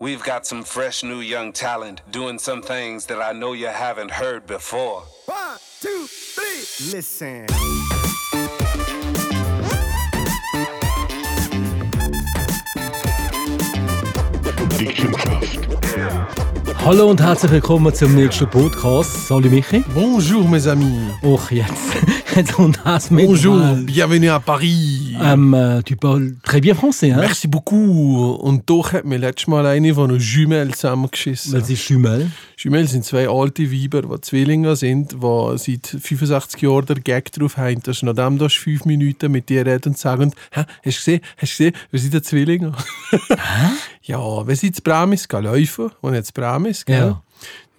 We've got some fresh new young talent doing some things that I know you haven't heard before. One, two, three, listen. Hallo und herzlich willkommen zum nächsten Podcast. Salut Michi. Bonjour mes amis. Och, jetzt, mit Bonjour, bienvenue à Paris. Ähm, äh, tu parles très bien français, hein? Merci beaucoup. Und doch hat mir letztes Mal eine von den Jumelles zusammengeschissen. Was ist Jumel? Jumelles sind zwei alte Weiber, die Zwillinge sind, die seit 65 Jahren der Gag drauf haben, dass nachdem du fünf Minuten mit dir reden und sagen, Hä, hast du gesehen, hast du gesehen, wir sind Zwillinge. ja, wir sind zu Bramis gelaufen, und jetzt Bramis, gell? Ja.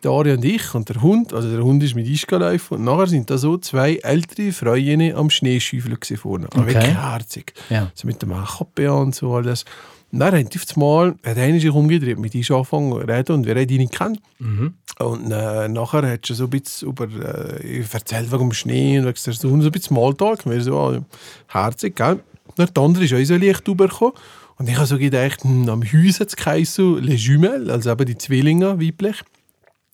Daria und ich und der Hund, also der Hund ist mit uns gelaufen und nachher sind da so zwei ältere Freundinnen am Schneeschäufeln vorne. Aber Okay. wirklich herzig. Ja. So mit dem Kappe und so alles. Und dann hat auf einmal, hat einer sich umgedreht, mit uns angefangen zu reden und wir haben ihn nicht kennen. Und äh, nachher hat sie so ein bisschen über, äh, erzählt wegen dem Schnee und wegen der Sonne, so ein bisschen Smalltalk. Wir so, ah, herzig, gell? Und der andere ist auch so leicht rübergekommen. Und ich habe so gedacht, hm, am Haus hat es so Les Jumelles, also eben die Zwillinge weiblich.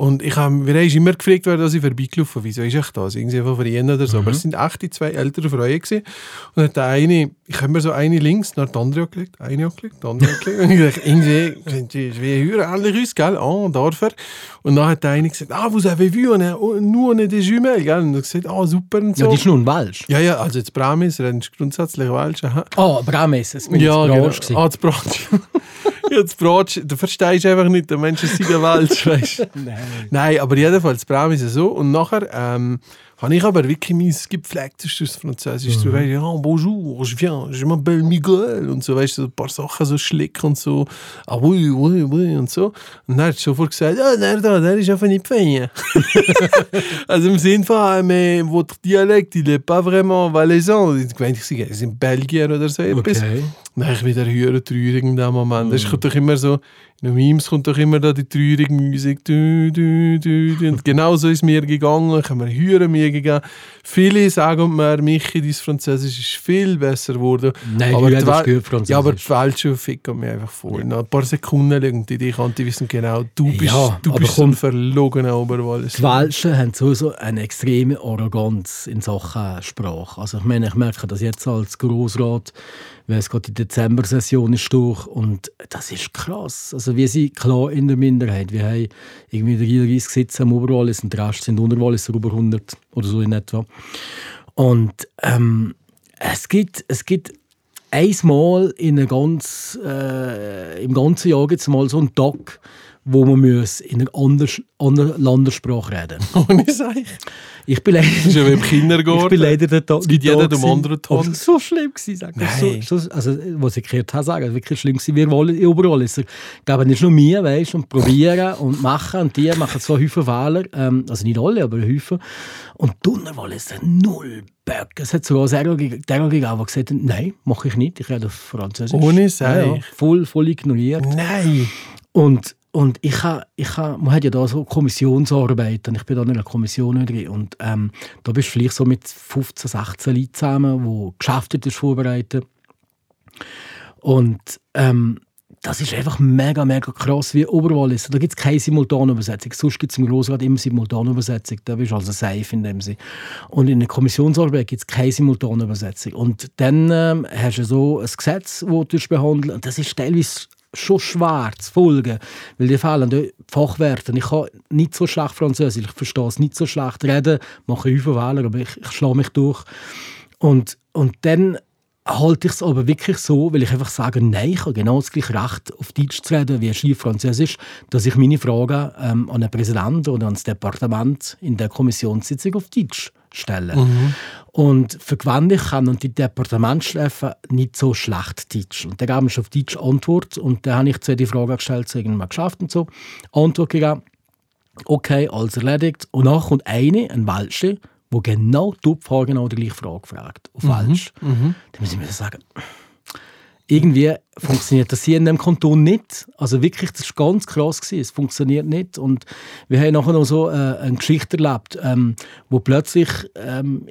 Und ich hab, wir haben immer gefragt, wer sie vorbeigelaufen Wieso ist ich das? Irgendwie von Frien oder so. Aber es sind echt die zwei älteren Frauen gewesen. Und hat der eine, ich habe mir so eine links, nach der andere angelegt, eine angelegt, die andere angelegt. Und ich dachte, irgendwie sind die wie höher ähnlich aus, gell? Ah, Dorfer. Und dann hat der eine gesagt, ah, vous avez vu, on a, nous on est des jumelles, gell? Und ich gesagt, ah, super und so. Ja, die ist nun Welsch. ja, ja, also jetzt Bramis, redest grundsätzlich Welsch. aha. Oh, Brames, es bin Ja, genau. Ah, das Brot. ja, das Brot, du verstehst einfach nicht, der Mensch ist in der Welt, weißt du? Nein. Nein, aber jedenfalls, das Braum ist ja so. Und nachher ähm, habe ich aber wirklich mein gepflegtes Französisch. Mhm. So, weißt, ja, bonjour, je viens, je m'appelle Miguel. Und so, weißt du, so ein paar Sachen so schlick und so. Ah, oui, oui, oui, und so. Und dann hat sie sofort gesagt, ja, der da, der ist einfach nicht fein. also im Sinn von, ah, mais votre dialecte, il est pas vraiment valaisan. Ich meine, ich sage, es sind Belgier oder so etwas. Okay. Dann habe ich wieder hören traurig in dem Moment. Es kommt doch immer so, in den Memes kommt doch immer da die traurige Musik. Du, du, du, du. Und genau so ist es mir gegangen. Ich habe mir hören mir gegeben. Viele sagen mir, Michi, dein Französisch ist viel besser geworden. Nein, aber die Wel- spürt Französisch. Ja, aber die Welt ficken mir einfach vor. Nach ein paar Sekunden irgendwie, die kann die wissen genau, du bist, Ja, du bist so komm. ein verlogener Oberwallis. Die Welschen haben sowieso eine extreme Arroganz in Sachen Sprache. Also ich meine, ich merke das jetzt als Grossrat, es gerade die Dezember-Session ist durch und das ist krass. Also wir sind klar in der Minderheit. Wir haben irgendwie 33 Sitze am Oberwallis und der Rest sind Unterwalliser über 100 oder so in etwa. Und ähm, es gibt, es gibt einmal in ganz, äh, im ganzen Jahr gibt's mal so einen Tag, wo man muss in einer anders, anderen Landessprache reden Ohne Seich. Ich bin leider, Das ist ja wie im Kindergarten. ich bin leider der Tag. Es gibt dem gewesen. anderen Ton. Aber so schlimm. Gewesen, sag ich. So, so, also, was ich gehört habe, sagen, wirklich schlimm gewesen. Wir wollen überall. Ich glaube, nicht nur mir, weißt und probieren und machen. Und die machen so viele Fehler. Ähm, also nicht alle, aber Häufen. Und Donnerwall ist null Böck. Es hat sogar Sergo gegeben, der gesagt hat, nein, mache ich nicht. Ich rede auf Französisch. Ohne ja, Seich. ja, voll, voll ignoriert. Nein. Und, und ich ha, ich ha, man hat ja da so Kommissionsarbeit und ich bin da in einer Kommission drin. Und ähm, da bist du vielleicht so mit 15, 16 Leuten zusammen, die Geschäfte vorbereiten. Und ähm, das ist einfach mega, mega krass, wie überall ist. Da gibt es keine Simultanübersetzung. Sonst gibt es im Grossrat immer Simultanübersetzung. Da bist du also safe in dem Sinne. Und in der Kommissionsarbeit gibt es keine Simultanübersetzung. Und dann ähm, hast du so ein Gesetz, das du behandeln Und das ist teilweise schon schwer zu folgen, weil die fehlen die Fachwerte. Ich kann nicht so schlecht Französisch, ich verstehe es nicht so schlecht reden, mache Fehler, aber ich, ich schlage mich durch. Und, und dann halte ich es aber wirklich so, weil ich einfach sage, nein, ich habe genau das gleiche Recht, auf Deutsch zu reden wie schief Französisch, dass ich meine Fragen ähm, an den Präsidenten oder an das Departement in der Kommissionssitzung auf Deutsch stelle. Und für gewöhnlich können die Departementschefen nicht so schlecht Deutsch. Und dann geben wir auf Deutsch Antwort und dann habe ich zu die Frage gestellt, so irgendwann geschafft und so, Antwort gegeben, okay, alles erledigt. Und dann kommt eine, ein Welsche, wo genau die Frage genau die gleiche Frage fragt, auf Welsch. Dann muss ich mir sagen, irgendwie funktioniert das hier in dem Kanton nicht. Also wirklich, das war ganz krass. Gewesen. Es funktioniert nicht. Und wir haben nachher noch so äh, eine Geschichte erlebt, ähm, wo plötzlich ähm,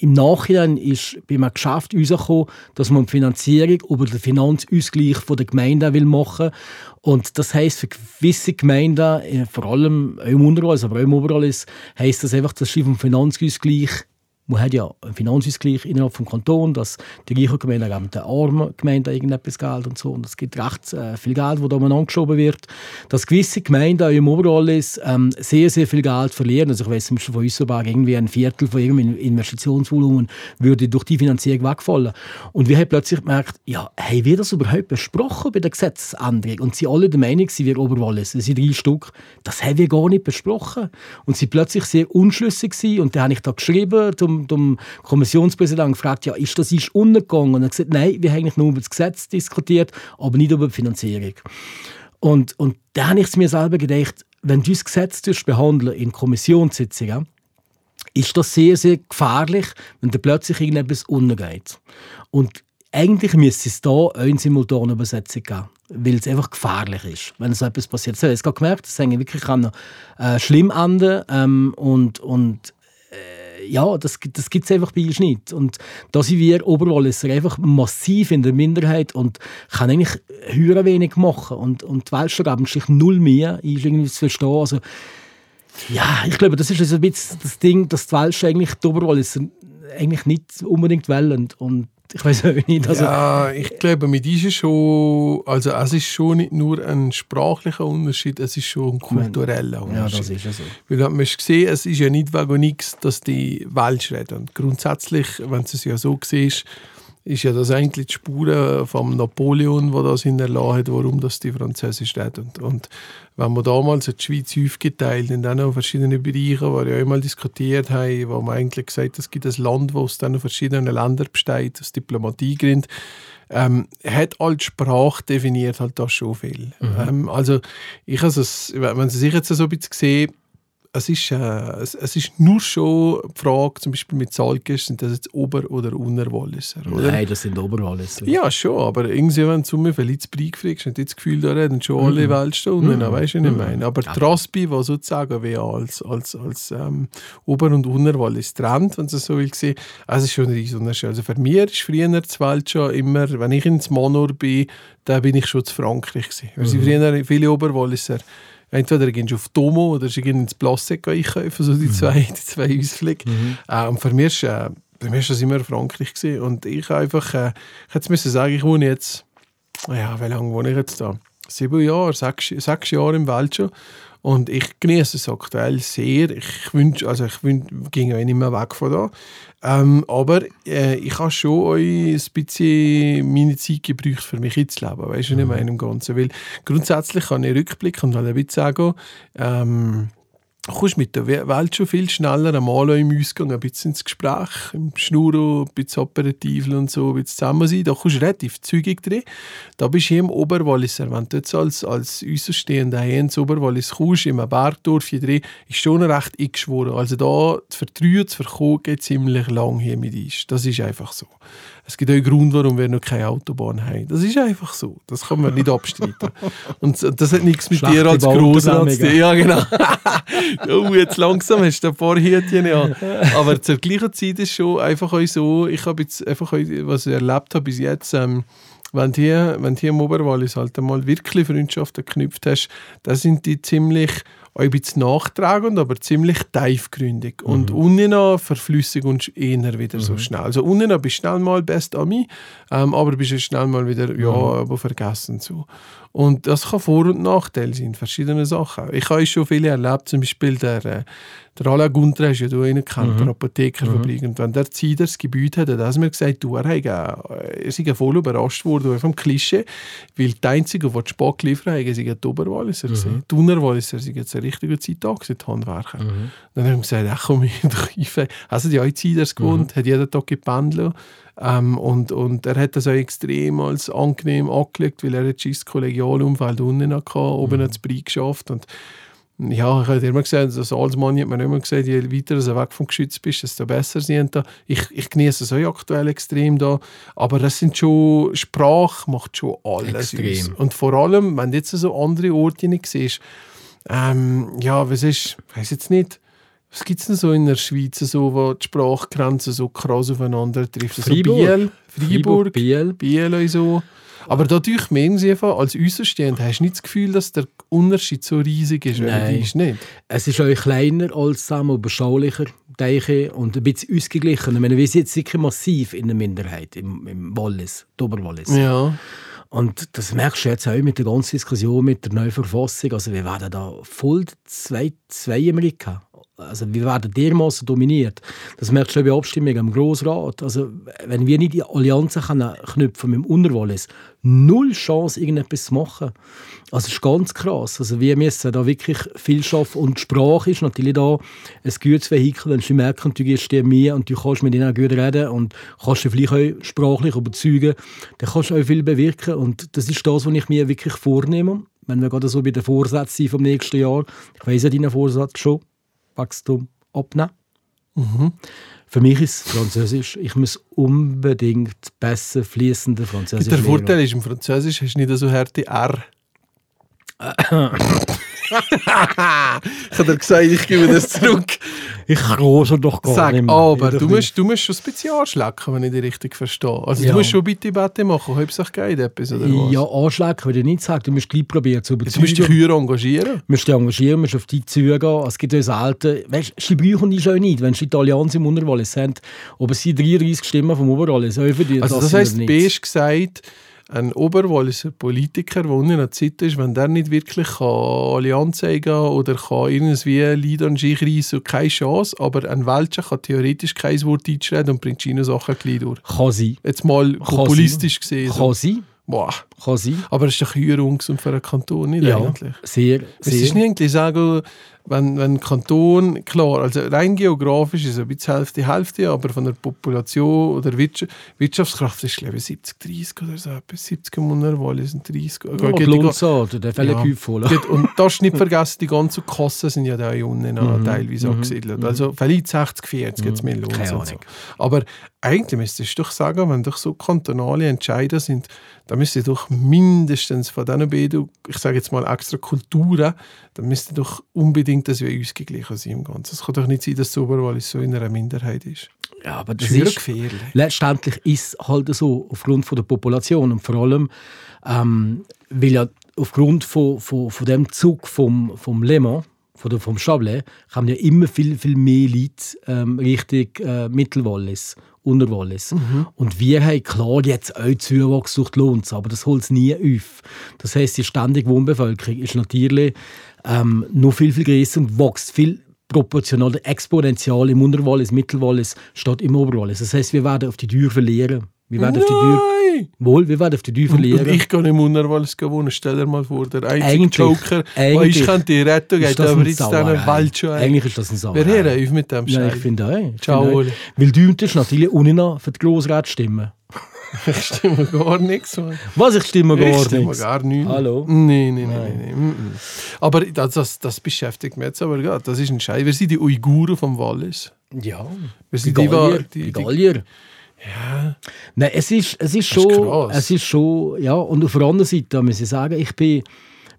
im Nachhinein ist bei einem Geschäft rausgekommen, dass man die Finanzierung über den Finanzausgleich der Gemeinde will machen und das heisst für gewisse Gemeinden, äh, vor allem im Unterholz, aber auch im Oberholz, heisst das einfach, dass sie vom Finanzausgleich man hat ja einen Finanzausgleich innerhalb des Kantons, dass die reichen Gemeinden geben den armen Gemeinden irgendetwas Geld und so. Und es gibt recht äh, viel Geld, das da angeschoben wird. Dass gewisse Gemeinden im Oberallis ähm, sehr, sehr viel Geld verlieren. Also ich weiss zum Beispiel von Üsselberg, irgendwie ein Viertel von ihrem Investitionsvolumen würde durch die Finanzierung wegfallen. Und wir haben plötzlich gemerkt, ja, haben wir das überhaupt besprochen bei der Gesetzesänderung? Und sie alle der Meinung, sie wir Oberwallis, das sind drei Stück, das haben wir gar nicht besprochen. Und sie plötzlich sehr unschlüssig waren. Und dann habe ich da geschrieben, zum zum Kommissionspräsidenten gefragt, ja, ist das ist untergegangen? Und er hat gesagt, nein, wir haben eigentlich nur über das Gesetz diskutiert, aber nicht über die Finanzierung. Und, und da habe ich mir selber gedacht, wenn du das Gesetz behandeln in Kommissionssitzungen, ist das sehr, sehr gefährlich, wenn da plötzlich irgendetwas untergeht. Und eigentlich müsste es auch eine simultane Übersetzung geben, weil es einfach gefährlich ist, wenn so etwas passiert. Ich habe gerade gemerkt, das wirklich kann äh, schlimm enden ähm, und, und ja, das, das gibt es einfach bei uns nicht. Und da sind wir Oberwalliser einfach massiv in der Minderheit und kann eigentlich höher wenig machen. Und, und die Welschen geben sich null mehr, ist irgendwie zu verstehen. Also, ja, ich glaube, das ist also ein bisschen das Ding, dass die Welschen eigentlich die Oberwalliser eigentlich nicht unbedingt wollen. Und ich weiß auch nicht. Also, ja, ich glaube, mit ist schon, also es ist schon nicht nur ein sprachlicher Unterschied, es ist schon ein kultureller Unterschied. Ja, das ist ja so. Weil man gesehen, es ist ja nicht wegen nichts, dass die Welsch reden. Und grundsätzlich, wenn du es ja so siehst, ist ja das eigentlich die Spuren von Napoleon, wo das hinterlassen hat, warum das die Französisch reden. Und, und wenn man damals die Schweiz aufgeteilt in dann verschiedene Bereiche, wo wir ja immer diskutiert haben, wo man eigentlich gesagt hat, es gibt ein Land, wo aus dann verschiedenen Ländern besteht, aus Diplomatiegründen, ähm, hat als Sprache definiert halt das schon viel. Mhm. Ähm, also ich also, wenn Sie sich jetzt so ein bisschen sehen, es ist, äh, es, es, ist nur schon die Frage, zum Beispiel mit Salkes, sind das jetzt Ober- oder Unterwalliser? Oder? Nein, das sind Oberwalliser. Ja, schon, aber irgendwie, wenn du mir Feliz Brieg fragst, hast du das Gefühl, da reden schon alle mhm. Weltstunden, mhm. weißt du, was ich meine? Aber ja. Trasby, was sozusagen wie als, als, als ähm, Ober- und Unterwallis trennt, wenn du so will sehen, es ist schon ein riesen Unterschied. Also für mich ist früher das Welt schon immer, wenn ich ins Monor bin, dann bin ich schon zu Frankreich gewesen. Mhm. Also früher viele Oberwalliser entweder gehst du auf Domo oder du ins Plastik einkaufen, so die mhm. zwei, die zwei Ausflüge. Mhm. Äh, und für mich, äh, für mich war das immer Frankreich. Gewesen. Und ich einfach, äh, ich hätte sagen, ich wohne jetzt, ja, wie lange wohne ich jetzt da? Sieben Jahre, sechs, sechs Jahre im Wald schon. Und ich genieße es aktuell sehr. Ich wünsche, also ich wünsch, ging auch nicht mehr weg von da. Ähm, aber äh, ich habe schon euch ein bisschen meine Zeit gebraucht, für mich jetzt zu leben. Weißt du, mhm. in meinem Ganzen. Weil grundsätzlich kann ich rückblicken und halt ein bisschen sagen, ähm, kommst mit der Welt schon viel schneller einmal im Ausgang ein bisschen ins Gespräch, im Schnurren, ein bisschen operativ und so, ein bisschen zusammen sein. Da kommst du relativ zügig drin. Da bist du im Oberwalliser. Wenn du jetzt als, als äußerstehender hier ins Oberwallis kommst, im Bergdorf hier drin, ist schon recht eingeschworen. Also da zu vertrauen, zu verkommen, geht ziemlich lang hier mit uns. Das ist einfach so. Es gibt auch einen Grund, warum wir noch keine Autobahn haben. Das ist einfach so. Das kann man nicht abstreiten. Und das hat nichts mit Schlechte dir als Grossrat zu tun. Ja, genau. oh, jetzt langsam hast du ein paar Hütchen, ja. Aber zur gleichen Zeit ist schon einfach auch so, ich habe jetzt einfach, was ich erlebt habe bis jetzt, ähm, wenn du hier, wenn hier im Oberwallis halt einmal wirklich Freundschaften geknüpft hast, dann sind die ziemlich auch ein bisschen nachtragend, aber ziemlich tiefgründig. Mhm. Und unten verflüssig und eher wieder mhm. so schnell. Also unten bist du schnell mal best Ami, ähm, aber bist du schnell mal wieder, ja, mhm. aber vergessen so. Und das kann Vor- und Nachteil sein, verschiedene Sachen. Ich habe schon viele erlebt, zum Beispiel der, äh, der Alain Gunther, ja du kennt, mhm. der Apothekerfabrik. Mhm. Und wenn der Zeit das Gebäude hat, hat er mir gesagt, du, er, hat, er sei voll überrascht worden vom Klischee, weil die Einzigen, die Spock liefern, haben, sind die Oberwalliser mhm. Die Unterwalliser sind jetzt eine richtige Zeit da die Handwerker. Mhm. Dann habe ich gesagt, ach komm, ich Also die auch Zeiters gewohnt, mhm. hat jeden Tag gependelt. Ähm, und, und er hat das auch extrem als angenehm angelegt, weil er hat das Kollegialumfeld unten hatte, oben mhm. hat es geschafft. Und ja, ich habe immer gesagt, als Alsmann hat man immer gesagt, je weiter du weg vom Geschütz bist, desto besser sind da. Ich, ich genieße es auch aktuell extrem da, aber das sind schon, Sprache macht schon alles extrem. Aus. Und vor allem, wenn du jetzt so andere Orte nicht siehst, ähm, ja, was ist, ich weiß jetzt nicht, Was gibt es denn so in der Schweiz, so, wo die Sprachgrenzen so krass aufeinander trifft? Also Freiburg. Biel, Freiburg, Biel. Biel und so. Aber da durch mir irgendwie einfach, als Außenstehend hast du nicht das Gefühl, dass der Unterschied so riesig ist. Nein. ist nicht. Es ist auch kleiner als zusammen, beschaulicher, denke ich, und ein bisschen ausgeglichen. Ich meine, wir sind jetzt sicher massiv in der Minderheit im, im Wallis, Oberwallis. Ja. Und das merkst du jetzt auch mit der ganzen Diskussion mit der neuen Verfassung. Also wir werden da voll zwei, zwei Amerika. Also wir werden dermaßen dominiert. Das merkst du auch bei Abstimmungen im Grossrat. Also wenn wir nicht die Allianzen können knüpfen mit dem Unterwallis, null Chance, irgendetwas zu machen. Also das ist ganz krass. Also wir müssen da wirklich viel schaffen. Und Sprache ist natürlich da ein gutes Vehikel. Wenn sie merken, du gehst dir mir und du kannst mit ihnen gut reden und kannst sie vielleicht auch sprachlich überzeugen, dann kannst du auch viel bewirken. Und das ist das, was ich mir wirklich vornehme. Wenn wir gerade so bei den Vorsätzen sind vom nächsten Jahr. Ich weiss ja deinen Vorsatz schon. Wachstum abnehmen. Für mich ist Französisch. Ich muss unbedingt besser fließender Französisch Der. Vorteil ist, im Französisch hast du nicht so harte R. ich habe dir gesagt, ich gebe das zurück. Ich rose doch gar Sag, nicht mehr. aber du musst, du musst schon speziell schlecken, wenn ich dich richtig verstehe. Also Ja. du musst schon bitte Bette machen, Hauptsache geht etwas oder was? Ja, anschlecken würde ich nicht sagen. Du musst gleich probieren zu musst du dich überzeugen. höher engagieren. Du musst dich engagieren, musst auf die zugehen. Es gibt ja selten... Weißt du, sie brauchen die schon nicht. Wenn sie Italianer im Unterwallis haben, aber sie 33 Stimmen vom die, Also das sind heisst, wir B nicht. ist gesagt, ein Oberwalliser Politiker, der unten in der Zeit ist, wenn der nicht wirklich kann Allianz zeigen oder kann irgendwie Lied an sich reissen, keine Chance, aber ein Welcher kann theoretisch kein Wort einschreden und bringt China-Sachen gleich durch. Kann sein. Jetzt mal populistisch gesehen. Kann sein. Boah. Kann sein. Aber es ist doch höher ungesund für einen Kanton, nicht Ja, eigentlich? sehr, Es ist sehr. nicht eigentlich sagen, wenn, wenn ein Kanton, klar, also rein geografisch ist es ein bisschen Hälfte, Hälfte, aber von der Population oder Wirtschaft, Wirtschaftskraft ist, ich, 70, 30 oder so, etwas. 70 im Unterwallis und 30. Ja, Geht ga- Lundsart, der fällt Ja. Und darfst nicht vergessen, die ganzen Kassen sind ja da unten auch teilweise angesiedelt. Also vielleicht 60, 40 jetzt mehr Lohn. Keine Ahnung. so. Aber eigentlich müsstest du doch sagen, wenn doch so kantonale Entscheider sind, dann müsste doch mindestens von diesen beiden, ich sage jetzt mal extra Kulturen, dann müsste doch unbedingt das wie ausgeglichen sein im Ganzen. Es kann doch nicht sein, dass das Oberwallis so in einer Minderheit ist. Ja, aber Das das ist gefährlich. letztendlich ist es halt so, aufgrund von der Population und vor allem, ähm, weil ja aufgrund von, von, von dem Zug vom, vom Le Mans, von vom Chablais, kommen ja immer viel, viel mehr Leute ähm, Richtung äh, Mittelwallis, Unterwallis. Und wir haben klar jetzt auch Zuwachs durch die Lohns, aber das holt es nie auf. Das heisst, die ständige Wohnbevölkerung ist natürlich ähm, noch viel, viel größer und wächst viel proportional, exponentiell im Unterwallis, Mittelwallis statt im Oberwallis. Das heisst, wir werden auf die Tür verlieren. Wir werden auf die Tür, wohl, wir werden auf die Tür verlieren. ich gehe im Unterwallis wohnen. Stell dir mal vor, der einzige Eigentlich- Joker, eigentlich ich könnte die retten, ist geht aber jetzt Sauerei. Wald schon ein. Eigentlich ist das ein Sauerei. Wir hören auf mit dem Ja, ich Scheiß. finde auch. Ciao, finde auch. Weil du tust natürlich ohne für die Grossräte stimmen. Ich stimme gar nichts. Mann. Was, ich stimme gar ich stimme nichts? gar nichts. Hallo? Nein, nein, nein. mm, mm. Aber das, das, das beschäftigt mich jetzt aber gerade. Das ist ein Scheiß. Wir sind die Uiguren vom Wallis. Ja, Wir sind die, Gallier. die, Die die, Gallier. Ja. Nein, es ist, es ist ist schon, krass. es ist schon, ja, und auf der anderen Seite muss ich sagen, ich bin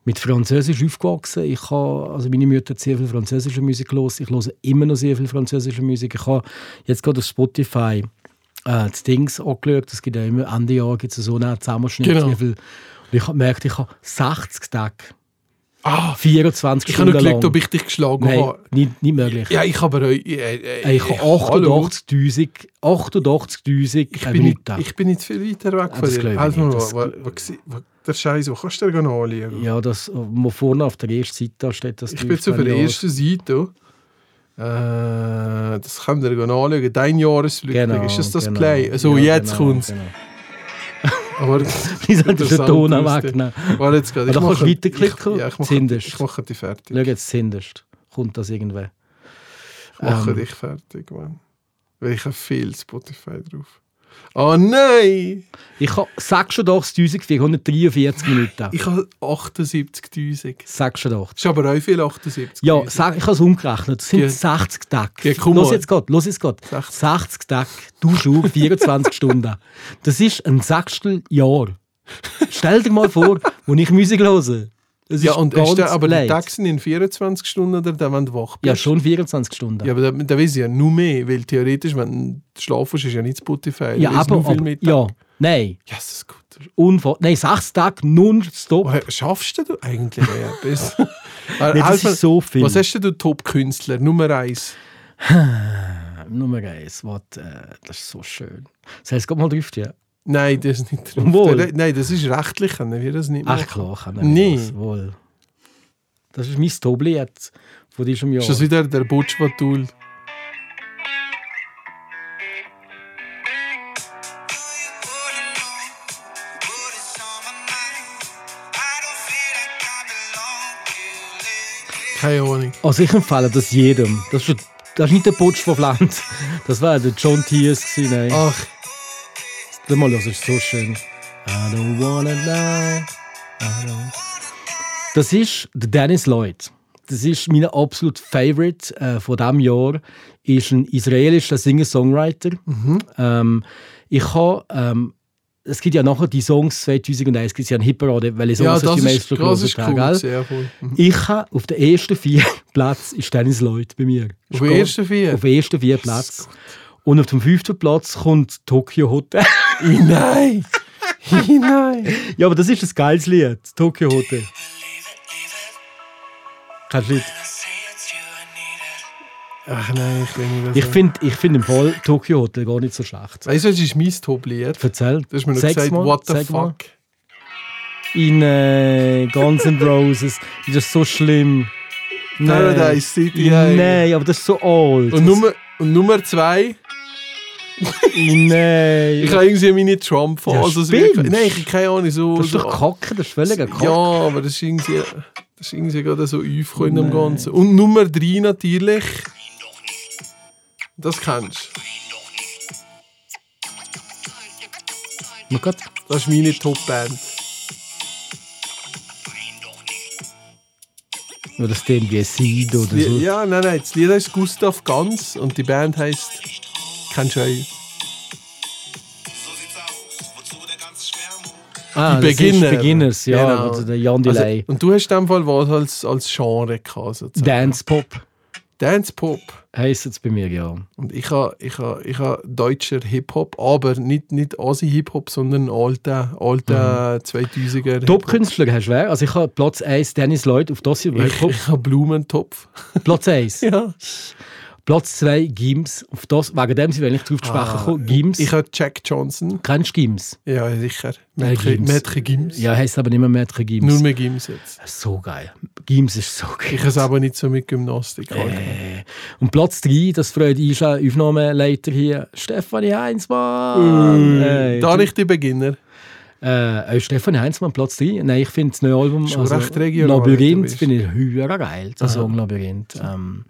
mit Französisch aufgewachsen. Ich habe, also meine Mutter hat sehr viel französische Musik los. Ich höre immer noch sehr viel französische Musik. Ich habe jetzt gerade auf Spotify äh, das Dings angeschaut. Es gibt ja immer Ende Jahr gibt es so einen Zusammenschnitt. Genau. Und ich habe gemerkt, ich habe 60 Tage, Ah, 24 ich habe Stunden noch lang. gelegt, ob ich dich geschlagen Nein, habe. nicht, nicht möglich. Ja, ich habe aber... Äh, äh, ich habe hallo. 88'000 88'000 Ich bin, nicht, Minuten. ich bin nicht viel weiter weg Ah, von dir. ich nicht. Das was, was, was, der Scheiß, wo kannst du dir gerne anschauen? Ja, das, wo vorne auf der ersten Seite steht das Ich bin jetzt auf der ersten Seite. Äh, das könnt ihr anschauen. Dein Jahresrückblick. Genau, ist das das genau. Play? Also Ja, jetzt genau, kommt's. Genau. Aber Wie soll das den Ton Interessant wegnehmen? Warte jetzt gerade. Da kannst du weiterklicken, Ich, ja, ich mache, zündest. ich mache dich fertig. Schau jetzt zündest. Kommt das irgendwann? Ich mache Ähm. dich fertig, Mann. Weil ich habe viel Spotify drauf. Oh nein! Ich habe 86.443 Minuten. Ich habe 78'000. 86. Das ist aber auch viel 78. Ja, sag, ich habe es umgerechnet. Das sind Ja. 60 Tage. Ja, komm los jetzt geht, los jetzt geht. 60. 60 Tage, du Schuh, 24 Stunden. Das ist ein Sechsteljahr. Stell dir mal vor, wo ich Musik höre. Es Ja, und ganz ist der, aber die leid. Taxen in 24 Stunden oder der, wenn du wach bist? Ja, schon 24 Stunden. Ja, aber da, da weiß ich ja nur mehr, weil theoretisch, wenn du schlafst, ist ja nicht Spotify. Ja, aber, viel aber ja, nein, Ja, das ist gut. unver nein, sechs Tage nonstop. Woher schaffst du eigentlich ja, etwas? Nee, das ist so viel. Was hast du Top-Künstler? Nummer eins. Nummer eins, was, äh, das ist so schön. Das heißt, geht mal drauf, ja. Nein, das ist nicht drauf. Wohl. Nein, das ist rechtlich, können wir das nicht Ach machen. klar, kann er Nee. das wohl. Das ist mein Toblied von diesem Jahr. Ist das wieder der Butchwatul? Keine Ahnung. Also ich empfehle das jedem. Das ist, das ist nicht der Butch von Land. Das war der John gewesen, Nein. Ach, Mal, das ist so schön. I don't wanna lie. Don't... Das ist der Dennis Lloyd. Das ist mein absolut Favorite äh, von diesem Jahr. Ist ein israelischer Singer-Songwriter. Ähm, ich habe ähm, es gibt ja nachher die Songs 2001, gibt es ja eine Hitparade, weil ich ja, Songs das die ist, meisten gehört cool. Mhm. Ich habe auf den ersten vier Platz ist Dennis Lloyd bei mir. Auf den ersten vier? Auf den ersten vier Platz. Und auf dem fünften Platz kommt Tokyo Hotel. Nein! Nein! ja, aber das ist ein geiles Lied, Tokyo Hotel. Du nicht? Ach nein, ich will nicht. Ich finde ich find im Fall Tokyo Hotel gar nicht so schlecht. Weißt du, was ist mein Top-Lied? Erzähl. Du hast mir noch Sag's gesagt, mal, what the sag mal. fuck? In äh, Guns N' Roses. Ist das so schlimm? Paradise City. Nein, aber das ist so alt. Und Nummer, und Nummer zwei, Nein. ich habe irgendwie meine Trump-Phase. Ja, also spinnst? wirklich- Nein, ich keine Ahnung. So, das ist doch Kacke, das ist völliger Kacke. Ja, aber das ist irgendwie, das ist irgendwie gerade so aufgekommen im Ganzen. Und Nummer drei natürlich. Das kennst du. Oh Gott. Das ist meine Top-Band. Oder das klingt wie Seed oder so. Ja, nein, nein. Das Lied heißt Gustav Ganz und die Band heißt. Auch? Ah, die Beginner. Beginners, ja. Genau. Also der Jan Also, Delay. und du hast in dem Fall was als, als Genre gehabt, sozusagen. Dance Pop Dance Pop. heisst es bei mir, ja. Und ich habe ich ha, ich ha deutscher Hip-Hop, aber nicht, nicht Asi-Hip-Hop, sondern alter, alter 2000er. Top-Künstler hast du wer? Also ich habe Platz 1 Dennis Lloyd auf das hier. Ich, ich habe Blumentopf. Platz 1. ja. Platz 2 Gims. Auf das, wegen dem sind wir eigentlich drauf zu sprechen gekommen. Gims. Ah, Ich habe Jack Johnson. Kennst du Gims? Ja, sicher. Mädchen Gims. Gims. Ja, heisst aber nicht mehr Mädchen Gims. Nur mehr Gims jetzt. so geil. Gims ist so geil. Ich habe es aber nicht so mit Gymnastik. Äh. Und Platz 3, das freut ist auch Aufnahmeleiter hier, Stefanie Heinzmann. Hey, da nicht die Beginner. Äh, äh, Stefanie Heinzmann, Platz 3. Nein, ich finde das neue Album, also Schon regional Labyrinth, finde ich höher geil. Der Song Labyrinth. Ähm,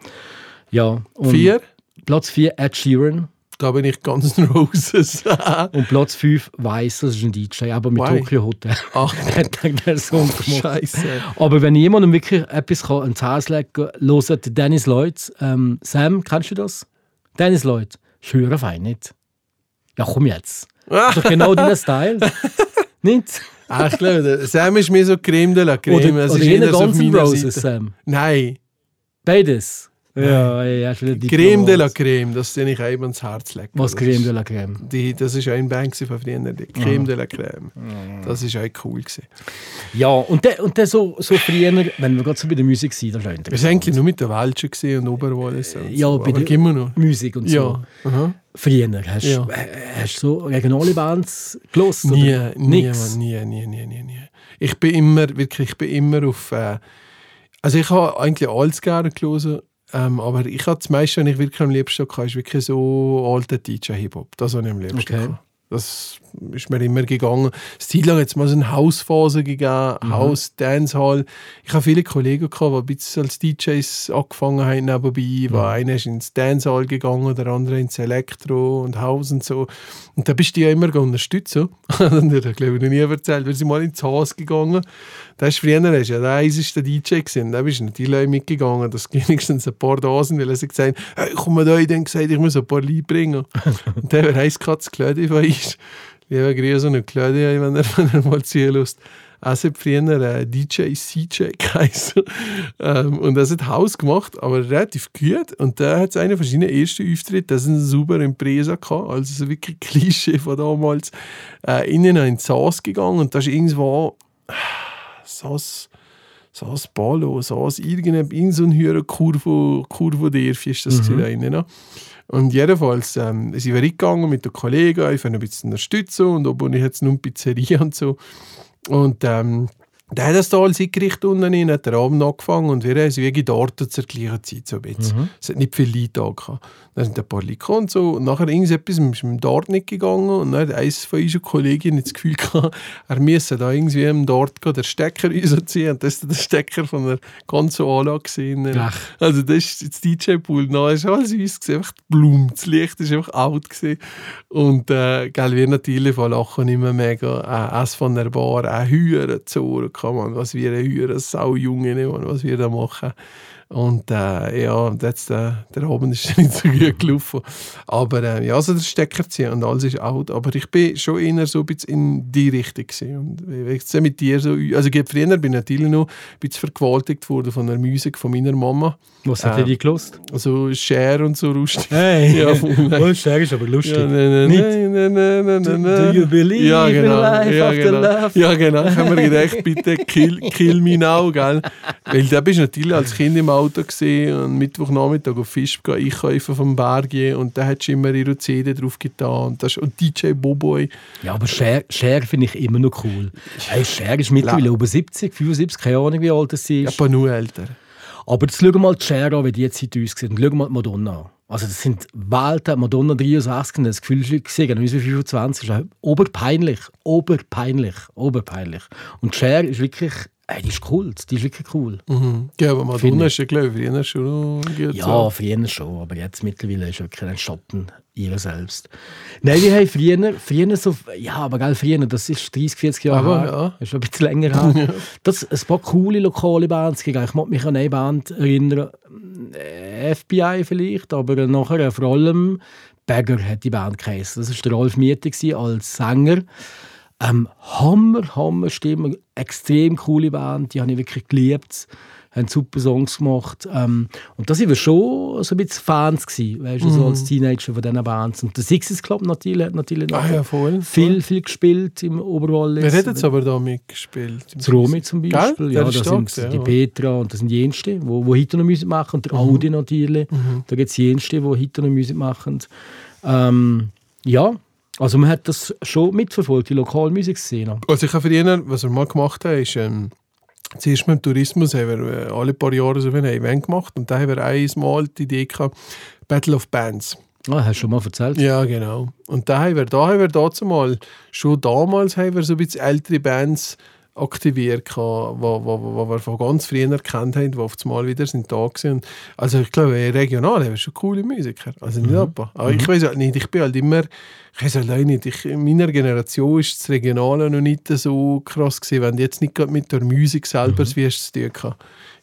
ja. Vier. Platz 4, Ed Sheeran. Da bin ich ganz Roses. Und Platz 5, Weiss, das ist ein DJ, aber mit Why? Tokyo Hotel. Ach, hat er den Song gemacht. Scheiße. Aber wenn jemandem wirklich etwas kann, ans Herz legen kann, hört Dennis Lloyd. Ähm, Sam, kennst du das? Dennis Lloyd. Ich höre fein nicht. Ja, komm jetzt. Das ist doch genau dein Style. nicht? Ah, ich glaube, der Sam ist mir so Creme de la Creme. Oder, Es oder ist Guns N' Roses, Seite. Sam. Nein, Beides. Ja, ja, Creme de la Creme, das den ich eben ans Herz legen. Was Creme de la Creme? Die, das ist ein gewesen von früher, die Creme de la Creme. Das ist auch cool. Gewesen. Ja, und dann und der so, so früher, wenn wir gerade so bei der Musik sind, ist auch Wir waren eigentlich nur mit der Welschen gewesen und Oberwallis. Und Ja, so. bei der- immer noch. Musik und so. Ja. Früher, hast du Ja. hast so regionale Bands gelost? Nie, nie, nie, nie, nie, nie, nie. Ich bin immer, wirklich, ich bin immer auf, äh, also ich habe eigentlich alles gerne gelesen, ähm, aber ich habe das meiste, was ich wirklich am liebsten hatte, ist wirklich so alter DJ-Hip-Hop. Das habe ich am liebsten Okay. gehabt. Das ist mir immer gegangen. Das Zeit lang hat es mal so eine Hausphase gegeben, Mhm. Haus, Dancehall. Ich habe viele Kollegen gehabt, die ein bisschen als DJs angefangen haben nebenbei. Wo einer ist ins Dancehall gegangen, der andere ins Elektro und Haus und so. Und da bist du ja immer unterstützen. und das glaube ich noch nie erzählt. Wir sind mal ins Haus gegangen. Da ist früher ist ja der eiseste DJ gewesen. Da bist du natürlich mitgegangen, dass wenigstens ein paar da sind, weil er sich gesagt hat, hey, komm mal da, ich dann gesagt, ich muss ein paar Lied bringen. und der heisst Katz Claudia von ist. Grüße und Claudia, wenn er, wenn er mal zuhört. Es hat früher äh, DJ CJ geheißen. und das hat Haus gemacht, aber relativ gut. Und da hat es einen von seinen ersten Auftritten, das ist eine super Impresa gehabt, also so wirklich Klischee von damals, äh, innen in Saas gegangen und da ist irgendwo Saas saß Balo, saß irgendein in so einer Kurve, Kurve der ist das mhm. Rein, ne? Und jedenfalls ähm, sind wir reingegangen mit den Kollegen, ich ein bisschen unterstützen und oben ich jetzt nur eine Pizzeria und so. Und ähm, der hat das da alles eingerichtet unten rein, hat den Abend angefangen und wir haben es wie dort zur gleichen Zeit so ein bisschen. Mhm. Es hat nicht viele Leute da gehabt. Dann sind ein paar Leute und so. Und nachher irgendetwas ist mit dort nicht gegangen und dann hat eines von unseren Kolleginnen das Gefühl gehabt, er müsse da irgendwie im Dort den Stecker rausziehen. Und das war der Stecker von der ganzen Anlage. Gewesen. Also das ist das DJ-Pool. Dann ist alles weiß gesehen, einfach Blumen. Das Licht war einfach out. Gewesen. Und äh, gell, wir natürlich von Lachen immer mega. Äh, es von der Bar, auch Hühner zu Ohren kann man, was wir Hühner, Saujungen, was wir da machen. Und äh, ja, jetzt, äh, der Abend ist nicht so gut gelaufen. Aber äh, ja, also der Stecker ziehen und alles ist out. Aber ich bin schon eher so ein bisschen in die Richtung gewesen. Und ich mit dir so, also früher bin ich natürlich noch ein bisschen vergewaltigt worden von der Musik von meiner Mama. Was hat äh, die gelost? Also Share und so lustig. Hey, ja, oh, Share ist aber lustig. Ja, nein, nein, nein, nein, nein, nein, Do, do you believe ja, genau, in life ja, after genau. love? Ja, genau. Ich habe mir gedacht, bitte kill, kill me now, gell? Weil da bist natürlich als Kind im Auto gesehen und Mittwochnachmittag auf Fisch einkaufen vom Berge und da hat immer ihre CD drauf getan und, das, und DJ Boboy. Ja, aber Cher, Cher finde ich immer noch cool. Hey, Cher ist mittlerweile über 70, 75, keine Ahnung wie alt sie ist. Aber nur älter. Aber jetzt schauen wir mal die Cher an, wie die jetzt seit uns sieht. Und schauen mal die Madonna an. Also das sind Welten, Madonna 63, das Gefühl gesehen, uns 25, ist oberpeinlich, oberpeinlich, oberpeinlich. Und Cher ist wirklich Ey, die ist cool, die ist wirklich cool. Mhm. Ja, aber Madonna ist ja, glaube ich, früher schon. Ja, so. früher schon, aber jetzt mittlerweile ist wirklich ein Schatten ihrer selbst. Nein, wir haben früher, früher so, ja, aber geil, früher, das ist 30, 40 Jahre aber, her, ja. ist schon ein bisschen länger her. ja. Das, ein paar coole lokale Bands gegeben. Ich mag mich an eine Band erinnern, äh, FBI vielleicht, aber nachher vor allem Bagger hat die Band geheißen. Das war der Rolf Miete als Sänger. Ähm, Hammer, Hammer Stimme, extrem coole Band, die habe ich wirklich geliebt. Haben super Songs gemacht. Ähm, und da waren wir schon so ein bisschen Fans gewesen, weißt du, mm. so als Teenager von diesen Bands. Und der Sixes Club natürlich hat natürlich ah, ja, voll, viel, voll. viel gespielt im Oberwallis. Wer hat jetzt aber da mitgespielt? Romy zum Beispiel. Ja, da sind ja, die Petra und das sind Jenste, die wo, wo heute noch Musik machen. Und der mhm. Audi natürlich. Mhm. Da gibt es Jenste, die heute noch Musik machen. Ähm, ja, also man hat das schon mitverfolgt, die lokale Musikszene. Also ich habe früher, was wir mal gemacht haben, ist, ähm, zuerst mit dem Tourismus haben wir äh, alle paar Jahre so ein Event gemacht und da haben wir einmal die Idee gehabt, Battle of Bands. Ah, hast du schon mal erzählt? Ja, genau. Und da haben wir, da haben wir dazu mal, schon damals haben wir so ein bisschen ältere Bands aktiviert, wo wir von ganz früher erkannt haben, die auf einmal wieder sind da sind. Also ich glaube, regional haben wir schon coole Musiker. Also nicht mhm. aber. aber mhm. ich weiß halt nicht, ich bin halt immer, ich weiß halt auch nicht, ich, in meiner Generation ist das Regionale noch nicht so krass gewesen, wenn du jetzt nicht gerade mit der Musik selber mhm. wie es zu tun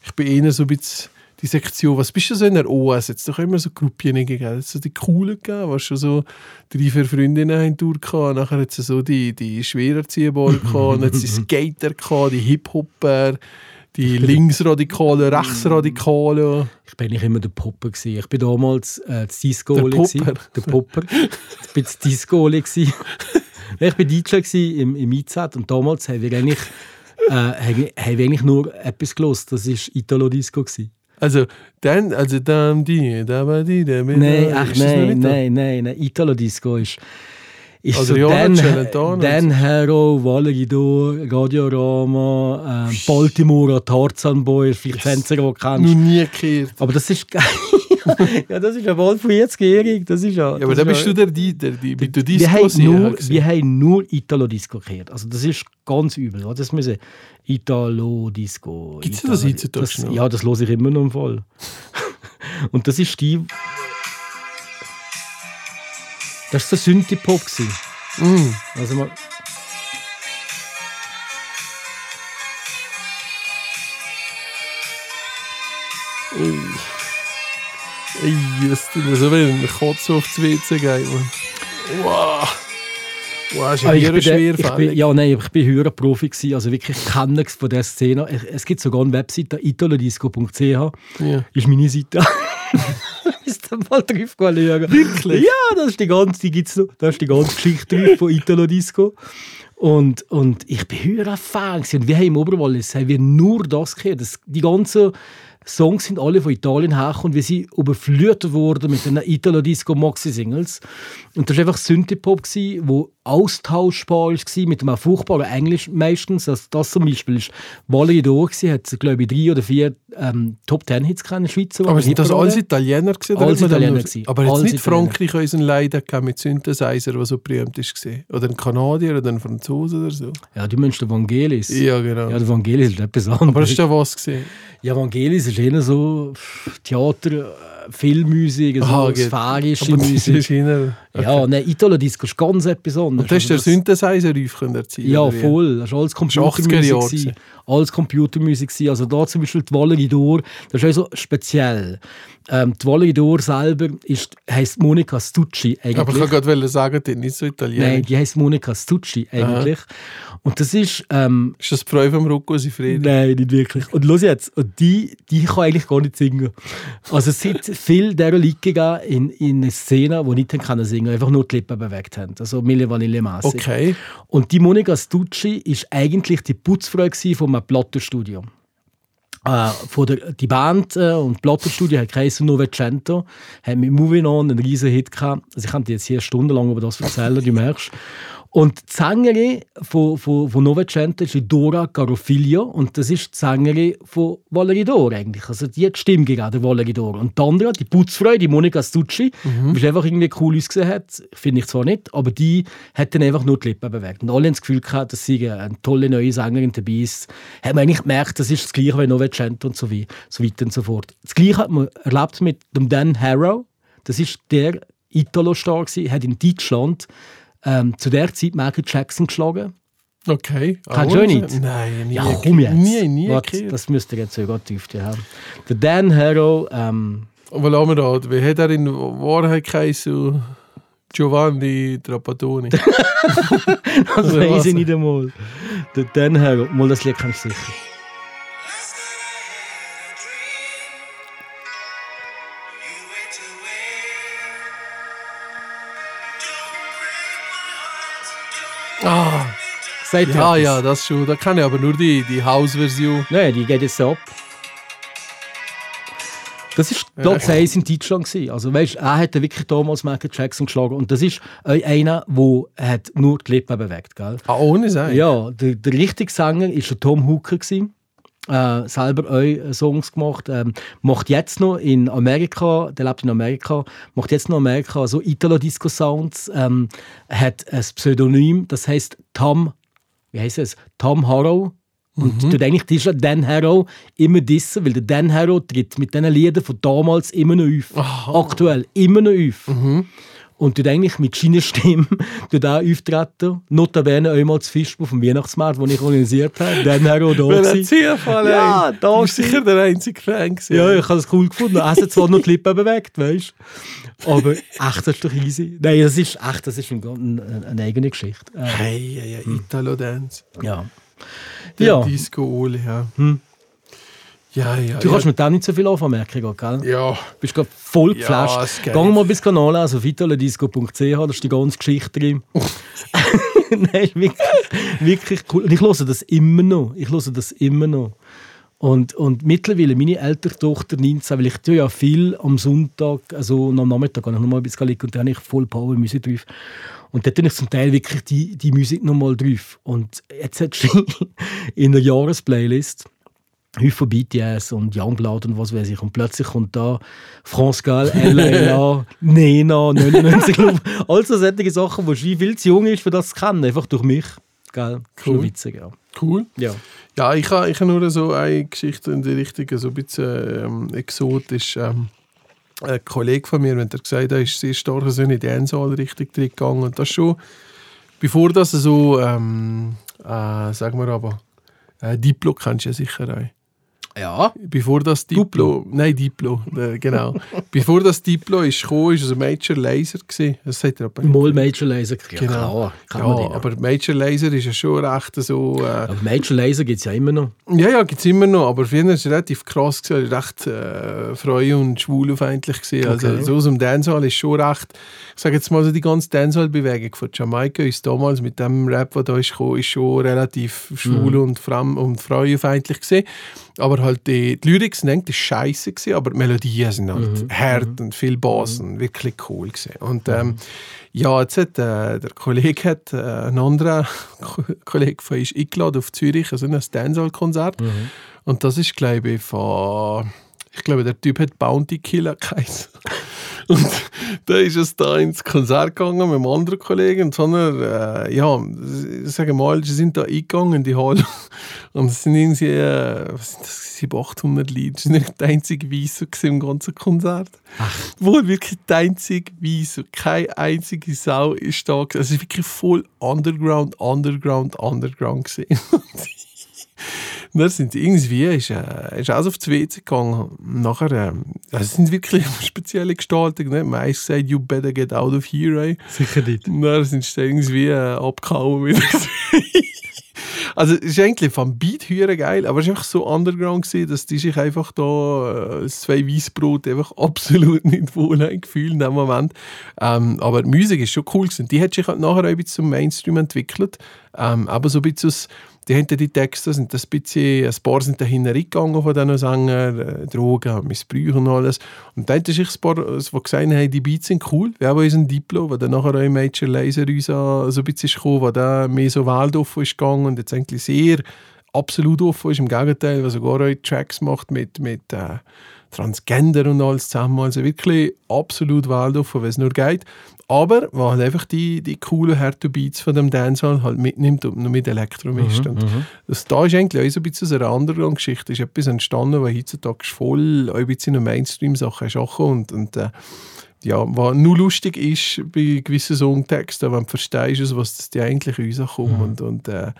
Ich bin eher so ein bisschen die Sektion, was bist du so in der OS? Jetzt doch immer so Gruppen gegeben. Jetzt so die coolen gegeben, was schon so drei, vier Freundinnen haben durchgehauen. Nachher hat es so die, die schwerer Ziehball gehabt, jetzt die Skater gehabt, die Hip-Hopper, die Linksradikalen, Rechtsradikalen. Ich bin nicht immer der Popper gewesen. Ich bin damals äh, das Disco der Popper. Der Popper. ich bin das Disco ich war DJ im, im IZ und damals haben wir eigentlich, äh, haben wir eigentlich nur etwas gelost. Das war Italo Disco. Gewesen. Also, dann, also dann die, da war die, der Nein, ach nein, nein, nein, nein, Italo Disco ist. Ist also, so ja, Dan, Dan Hero, Valleridor, Radiorama, ähm, Baltimore, Tarzan Boy, vielleicht yes. Fenster, die kennst. Noch nie gehört. Aber das ist geil. ja, das ist ja bald 40-jährig. Das ist ja, ja, aber da bist ja, du der, der, der, der, der Disco wir haben, nur, wir haben nur Italo-Disco gehört. Also das ist ganz übel. Das müssen Italo-Disco. Gibt es das heutzutage das, Ja, das höre ich immer noch im Fall. Und das ist die... Das war der Synthie-Pop. Mm. Also mal... Mm. Ey, das tut mir so weh, wenn ich Kotze aufs WC geht, man. Wow. Wow, ist Aber ja ich bin, der, schwer ich bin, ja, nein, ich bin höherer Profi gewesen, also wirklich Kenner von der Szene. Ich- Es gibt sogar eine Webseite, italodisco.ch, Ja. ist meine Seite. Ist da mal drauf schauen. Wirklich? Ja, das ist die ganze, die gibt's noch, da ist die ganze Geschichte drauf von Italo Disco. Und, und ich bin höher Fan gewesen. und wir haben im Oberwallis haben wir nur das gehört. Das, die ganzen Songs sind alle von Italien hergekommen und wir sind überflutet worden mit den Italo Disco Moxie Singles. Und das war einfach Synthie-Pop, wo austauschbar war mit einem furchtbaren Englisch meistens. Das, das zum Beispiel ist Valerie Dor, hat glaube ich drei oder vier ähm, Top Ten Hits gehabt in der Schweiz. Aber sind das alles Italiener gewesen? Alles Italiener gewesen. Aber jetzt nicht Italiener. Frankreich unseren Leiden mit Synthesizer, der so berühmt ist gewesen. Oder ein Kanadier oder ein Franzose oder so. Ja, du meinst den Vangelis. Ja, genau. Ja, der Vangelis ist etwas anderes. Aber das ist ja was gewesen. Ja, Vangelis ist eher so Theater, Filmmusik, so Aha, geht. sphärische Aber das Musik. ist eher- Ja, nein, Italo-Disco ist ganz etwas anderes. Und da hast du den Also Synthesizer rauf können erzielen Ja, voll. Das war alles 80er Computermusik. Alles Computermusik. Also da zum Beispiel die Valerie Dor, das ist also speziell. Ähm, die Valerie Dor selber ist, heisst Monika Stucci eigentlich. Aber ich wollte gerade sagen, die ist nicht so italienisch. Nein, die heisst Monika Stucci eigentlich. Und das ist... Ähm, Ist das die Frau vom Rocco Sifredi? Nein, nicht wirklich. Und los jetzt, und die, die kann eigentlich gar nicht singen. Also es viel dieser Leute gegeben in, in einer Szene, die nicht können singen einfach nur die Lippen bewegt haben. Also Mille Vanille mässig. Okay. Und die Monika Stucci ist eigentlich die Putzfrau von einem Plattenstudio. Äh, von der, die Band äh, und Plattenstudio hat geheißen Novecento, haben mit Moving On einen riesen Hit gehabt. Also ich kann dir jetzt hier stundenlang über das erzählen, du merkst. Und die Sängerin von, von, von Novecento ist Dora Garofiglio und das ist die Sängerin von Valerie Dor eigentlich. Also die hat die Stimme gegeben, der Valerie Dor. Und die andere, die Putzfrau, die Monika Stucci, die einfach irgendwie cool ausgesehen hat, finde ich zwar nicht, aber die hat dann einfach nur die Lippen bewegt. Und alle haben das Gefühl gehabt, dass sie eine tolle neue Sängerin dabei ist. Hat man eigentlich gemerkt, das ist das Gleiche wie Novecento und so, wie, so weiter und so fort. Das Gleiche hat man erlebt mit dem Dan Harrow. Das ist der Italo-Star hat in Deutschland ähm, zu der Zeit Michael Jackson geschlagen. Okay. Kennst du Ah, nicht? Nein, nie. Ja, komm jetzt. Nie, nie. Warte, das müsst ihr jetzt sogar tief haben. Der Dan Harrow, ähm, Aber lassen wir da. Wie hat er in Wahrheit geheißen? Giovanni Trapattoni. das weiß was? ich nicht einmal. Der Dan Harrow, mal das Lied kann ich sicher. Sagt ihr ja, etwas? ja, das schon. Da kann ich aber nur die, die House-Version. Nein, die geht jetzt so ab. Das war Platz 1 in Deutschland. gewesen. Also weißt, er hat wirklich damals Michael Jackson geschlagen. Und das ist einer, der hat nur die Lippen bewegt gell? Ah, ohne sein. Ja, der, der richtige Sänger war der Tom Hooker. Gewesen. Äh, selber auch äh, Songs gemacht. Ähm, macht jetzt noch in Amerika, der lebt in Amerika, macht jetzt noch in Amerika so Italo-Disco-Sounds. Ähm, hat ein Pseudonym, das heißt Tom, wie heißt es? Tom Harrow. Und tut eigentlich diesen Dan Harrow immer dissen, weil der Dan Harrow tritt mit diesen Liedern von damals immer noch auf. Aktuell immer noch auf. Und tut eigentlich mit seiner Stimme tut auch auftreten. Notabene einmal zu Fischbuch vom Weihnachtsmarkt, den ich organisiert habe. Dan Harrow da. Wenn. Zufall Ja, da gewesen. sicher der einzige Fan gewesen. Ja, ich habe es cool gefunden. Er hat zwar noch die Lippen bewegt, weißt du. Aber echt, das ist doch easy. Nein, das ist echt, das ist eine, eine, eine eigene Geschichte. Äh, Hey, ja, ja, Italo-Dance. ja. Der Ja, Disco-Oli, ja. Ja, ja. du ja. kannst mit dem nicht so viel anfangen, merke ich gell? Ja, bist gerade voll Ja, geflasht. geht. Geh mal bis Kanal auf italodisco.ch, da ist die ganze Geschichte drin. Nein, wirklich, wirklich cool. Und ich höre das immer noch. Ich höre das immer noch. Und, und mittlerweile, meine ältere Tochter 19, weil ich tue ja viel am Sonntag, also am Nachmittag, kann ich nochmal ein bisschen liegen und dann habe ich voll Power Musik drauf. Und dort tue ich zum Teil wirklich die, die Musik nochmal drauf. Und jetzt hat sie in der Jahresplaylist Hüfe von BTS und Youngblood und was weiß ich. Und plötzlich kommt da France Gall, LLA, Nena, 99 Club. Also solche Sachen, wo sie viel zu jung ist, für das zu kennen. Einfach durch mich. Gell? Cool. witzig, ja. cool. ja. Ja, ich habe ich ha nur so eine Geschichte in die Richtung, so ein bisschen ähm, exotisch. Ähm, ein Kollege von mir, wenn er gesagt hat, er ist sehr stark so in die Dancehall-Richtung drin gegangen. Und das schon, bevor das so, ähm, äh, sagen wir aber, äh, Diplo kennst du ja sicher auch. Ja. Bevor das Diplo, nein Diplo, äh, genau. Bevor das Diplo ist gekommen, ist es ein Major Laser gewesen. Das sagt er aber. Mal Major Laser. Ja, Genau. klar. Kann man Ja, den. aber Major Laser ist ja schon recht so. Äh, aber Major Laser gibt es ja immer noch. ja, ja, gibt es immer noch, aber früher war es relativ krass, gewesen, recht äh, freu- und schwulfeindlich. gewesen. Also Okay. so aus dem Dancehall ist schon recht, ich sage jetzt mal so, die ganze Dancehall-Bewegung von Jamaika ist damals mit dem Rap, der da ist gekommen, ist schon relativ schwul und, fram- und frauenfeindlich gewesen. Aber halt die, die Lyrics nennt ist scheiße gewesen, aber die Melodien sind halt hart und viel Bass und wirklich cool gewesen. Und ähm, ja, jetzt hat äh, der Kollege hat, äh, ein anderer Ko- Kollege von uns eingeladen auf Zürich, also ein Dancehall-Konzert. Und das ist, glaube ich, von ich glaube, der Typ hat Bounty Killer geheißen. Und da ist es da ins Konzert gegangen mit einem anderen Kollegen. Und so einer, äh, ja, sagen mal, sie sind da eingegangen in die Halle. Und es sind irgendwie, äh, was sind das, 700, 800 Lieder. Das sind nicht die einzige Weise im ganzen Konzert. Wohl wirklich die einzige Weise. Keine einzige Sau ist da. Also es ist wirklich voll Underground, Underground, Underground. Dann sind sie irgendwie, ist, äh, ist auch auf die WC gegangen. Nachher, also es sind wirklich spezielle Gestaltungen. Ne? Man hat gesagt, you better get out of here. Ey. Sicher nicht. Und dann sind sie irgendwie äh, abgehauen wieder. also es ist eigentlich vom Beat hören geil, aber es war einfach so underground, gewesen, dass die sich einfach da äh, zwei Weissbrot einfach absolut nicht wohl gefühlt in dem Moment. Ähm, aber die Musik ist schon cool gewesen. Die hat sich halt nachher ein bisschen zum Mainstream entwickelt. Ähm, aber so ein bisschen aus, die haben die Texte, sind das ein bisschen, ein paar sind dahin reingegangen von diesen Sängern, äh, Drogen, Missbrauch und alles. Und dann hat sich ein paar, die gesagt haben, die Beats sind cool, wir haben unseren Diplo, der dann nachher auch Major Laser uns so ein bisschen ist gekommen, der mehr so weltoffen ist gegangen und jetzt eigentlich sehr absolut offen ist, im Gegenteil, was sogar auch Tracks macht mit, mit äh, Transgender und alles zusammen, also wirklich absolut weltoffen, wenn es nur geht. Aber wo halt einfach die, die coolen harten Beats von dem Dancehall halt mitnimmt und noch mit Elektro mischt. und das da ist eigentlich auch so ein bisschen so eine andere Geschichte. Es ist etwas entstanden, was heutzutage voll auch ein bisschen in Mainstream-Sachen ist und, und äh, ja, was nur lustig ist bei gewissen Songtexten, wenn du verstehst, aus was das die eigentlich rauskommt. Und, und äh,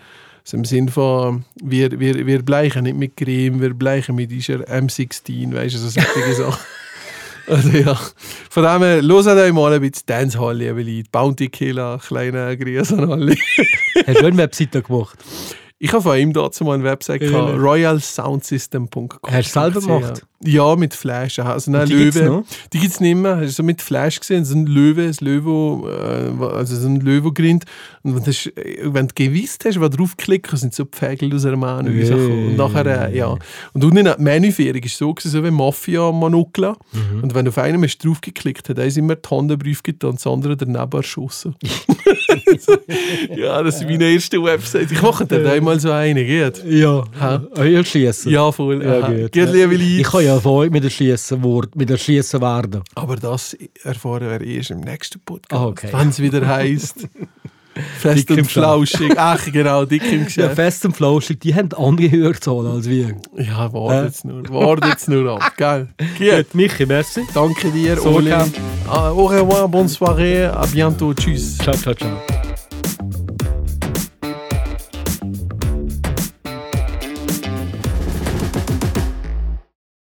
so im Sinn von, wir, wir, wir bleichen nicht mit Creme, wir bleichen mit dieser M16, weißt du, so solche Sachen. Also ja, von dem her, hört euch mal ein bisschen Dancehall, liebe Leute. Bounty Killer, kleine Grüße an alle. Hast du eine Webseite gemacht? Ich habe von ihm dazu mal eine Website gehabt, royalsoundsystem.com. Hast du selber gemacht? Ja, mit Flash. Also ein Und die gibt's Löwe. noch? Die gibt es nicht mehr. Hast du so mit Flash gesehen? So ein Löwe, ein Löwe, äh, also so ein Löwe-Grind. Und wenn, das, wenn du gewusst hast, was draufklicken, sind so Pfägel aus einer Mann rausgekommen. Und nachher, äh, ja. Und unten die Menüführung ist so, so wie Mafia-Manukla. Mhm. Und wenn du auf einen hast draufgeklickt hast, dann ist immer die Handbrief getan und das andere daneben erschossen. ja, das ist meine erste Website. Ich mache dann einmal so eine, geht? Ja. Ha? Euer Schießen. Ja, voll. Ja, gut. Geht, liebe Leute. Ich habe ja Erfahrung mit Wort, mit dem Schießen werden. Aber das erfahren wir erst im nächsten Podcast, Ah, okay. wenn es wieder heisst. Fest Dick und flauschig. Ach, genau, dick im Ja, Geschäft. fest und flauschig, die haben andere Hörzahlen als wir. Ja, warte jetzt nur. Warte jetzt nur ab, gell? Gut. Michi, merci. Danke dir, So. Cam. Ah, Au revoir, bonne soirée, à bientôt, tschüss. Ciao, ciao, ciao.